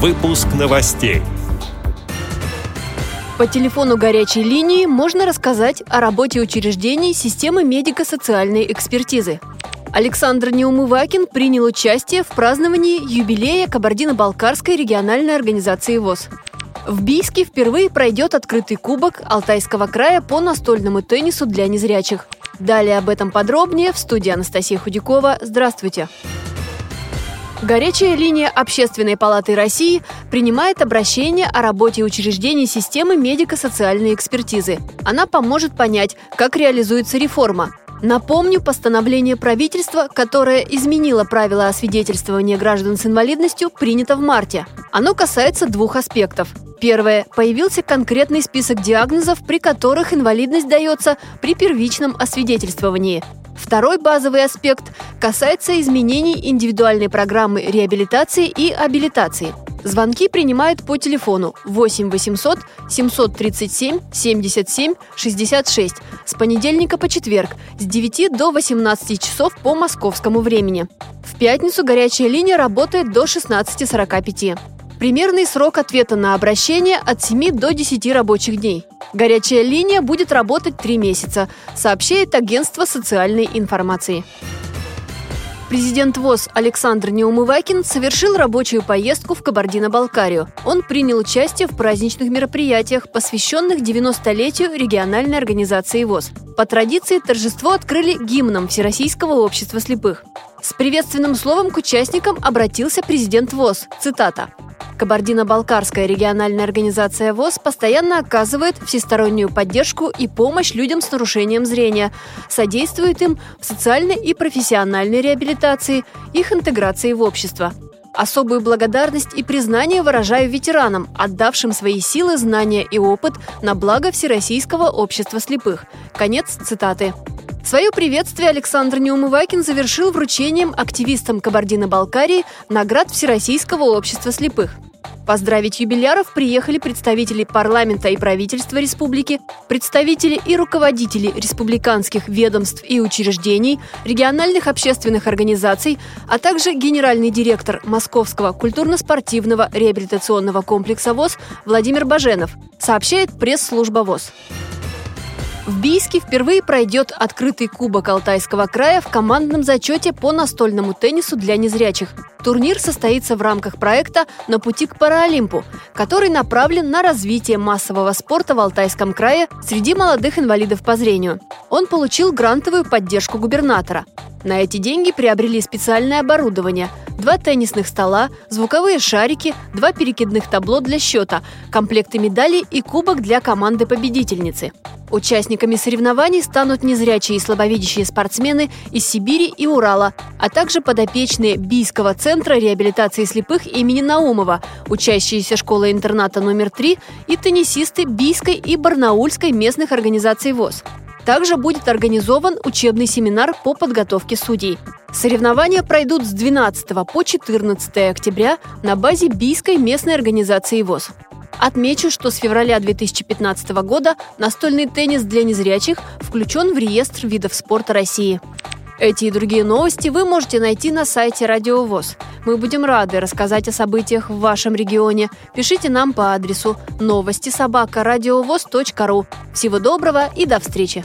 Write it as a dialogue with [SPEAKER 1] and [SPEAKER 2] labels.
[SPEAKER 1] Выпуск новостей.
[SPEAKER 2] По телефону горячей линии можно рассказать о работе учреждений системы медико-социальной экспертизы. Александр Неумывакин принял участие в праздновании юбилея Кабардино-Балкарской региональной организации ВОЗ. В Бийске впервые пройдет открытый кубок Алтайского края по настольному теннису для незрячих. Далее об этом подробнее в студии Анастасия Худякова. Здравствуйте! Горячая линия Общественной палаты России принимает обращение о работе учреждений системы медико-социальной экспертизы. Она поможет понять, как реализуется реформа. Напомню, постановление правительства, которое изменило правила освидетельствования граждан с инвалидностью, принято в марте. Оно касается двух аспектов. Первое. Появился конкретный список диагнозов, при которых инвалидность дается при первичном освидетельствовании. Второй базовый аспект касается изменений индивидуальной программы реабилитации и абилитации. Звонки принимают по телефону 8 800 737 77 66 с понедельника по четверг с 9 до 18 часов по московскому времени. В пятницу горячая линия работает до 16.45. Примерный срок ответа на обращение от 7 до 10 рабочих дней. Горячая линия будет работать три месяца, сообщает агентство социальной информации. Президент ВОЗ Александр Неумывакин совершил рабочую поездку в Кабардино-Балкарию. Он принял участие в праздничных мероприятиях, посвященных 90-летию региональной организации ВОЗ. По традиции торжество открыли гимном Всероссийского общества слепых. С приветственным словом к участникам обратился президент ВОЗ. Цитата. Кабардино-Балкарская региональная организация ВОЗ постоянно оказывает всестороннюю поддержку и помощь людям с нарушением зрения, содействует им в социальной и профессиональной реабилитации, их интеграции в общество. Особую благодарность и признание выражаю ветеранам, отдавшим свои силы, знания и опыт на благо Всероссийского общества слепых. Конец цитаты. Свое приветствие Александр Неумывакин завершил вручением активистам Кабардино-Балкарии наград Всероссийского общества слепых – Поздравить юбиляров приехали представители парламента и правительства республики, представители и руководители республиканских ведомств и учреждений, региональных общественных организаций, а также генеральный директор Московского культурно-спортивного реабилитационного комплекса ВОЗ Владимир Баженов, сообщает пресс-служба ВОЗ. В Бийске впервые пройдет открытый кубок Алтайского края в командном зачете по настольному теннису для незрячих. Турнир состоится в рамках проекта «На пути к Паралимпу», который направлен на развитие массового спорта в Алтайском крае среди молодых инвалидов по зрению. Он получил грантовую поддержку губернатора. На эти деньги приобрели специальное оборудование – два теннисных стола, звуковые шарики, два перекидных табло для счета, комплекты медалей и кубок для команды-победительницы. Участниками соревнований станут незрячие и слабовидящие спортсмены из Сибири и Урала, а также подопечные Бийского центра реабилитации слепых имени Наумова, учащиеся школы-интерната номер 3 и теннисисты Бийской и Барнаульской местных организаций ВОЗ. Также будет организован учебный семинар по подготовке судей. Соревнования пройдут с 12 по 14 октября на базе Бийской местной организации ВОЗ. Отмечу, что с февраля 2015 года настольный теннис для незрячих включен в реестр видов спорта России. Эти и другие новости вы можете найти на сайте Радио ВОЗ. Мы будем рады рассказать о событиях в вашем регионе. Пишите нам по адресу новости собака ру. Всего доброго и до встречи!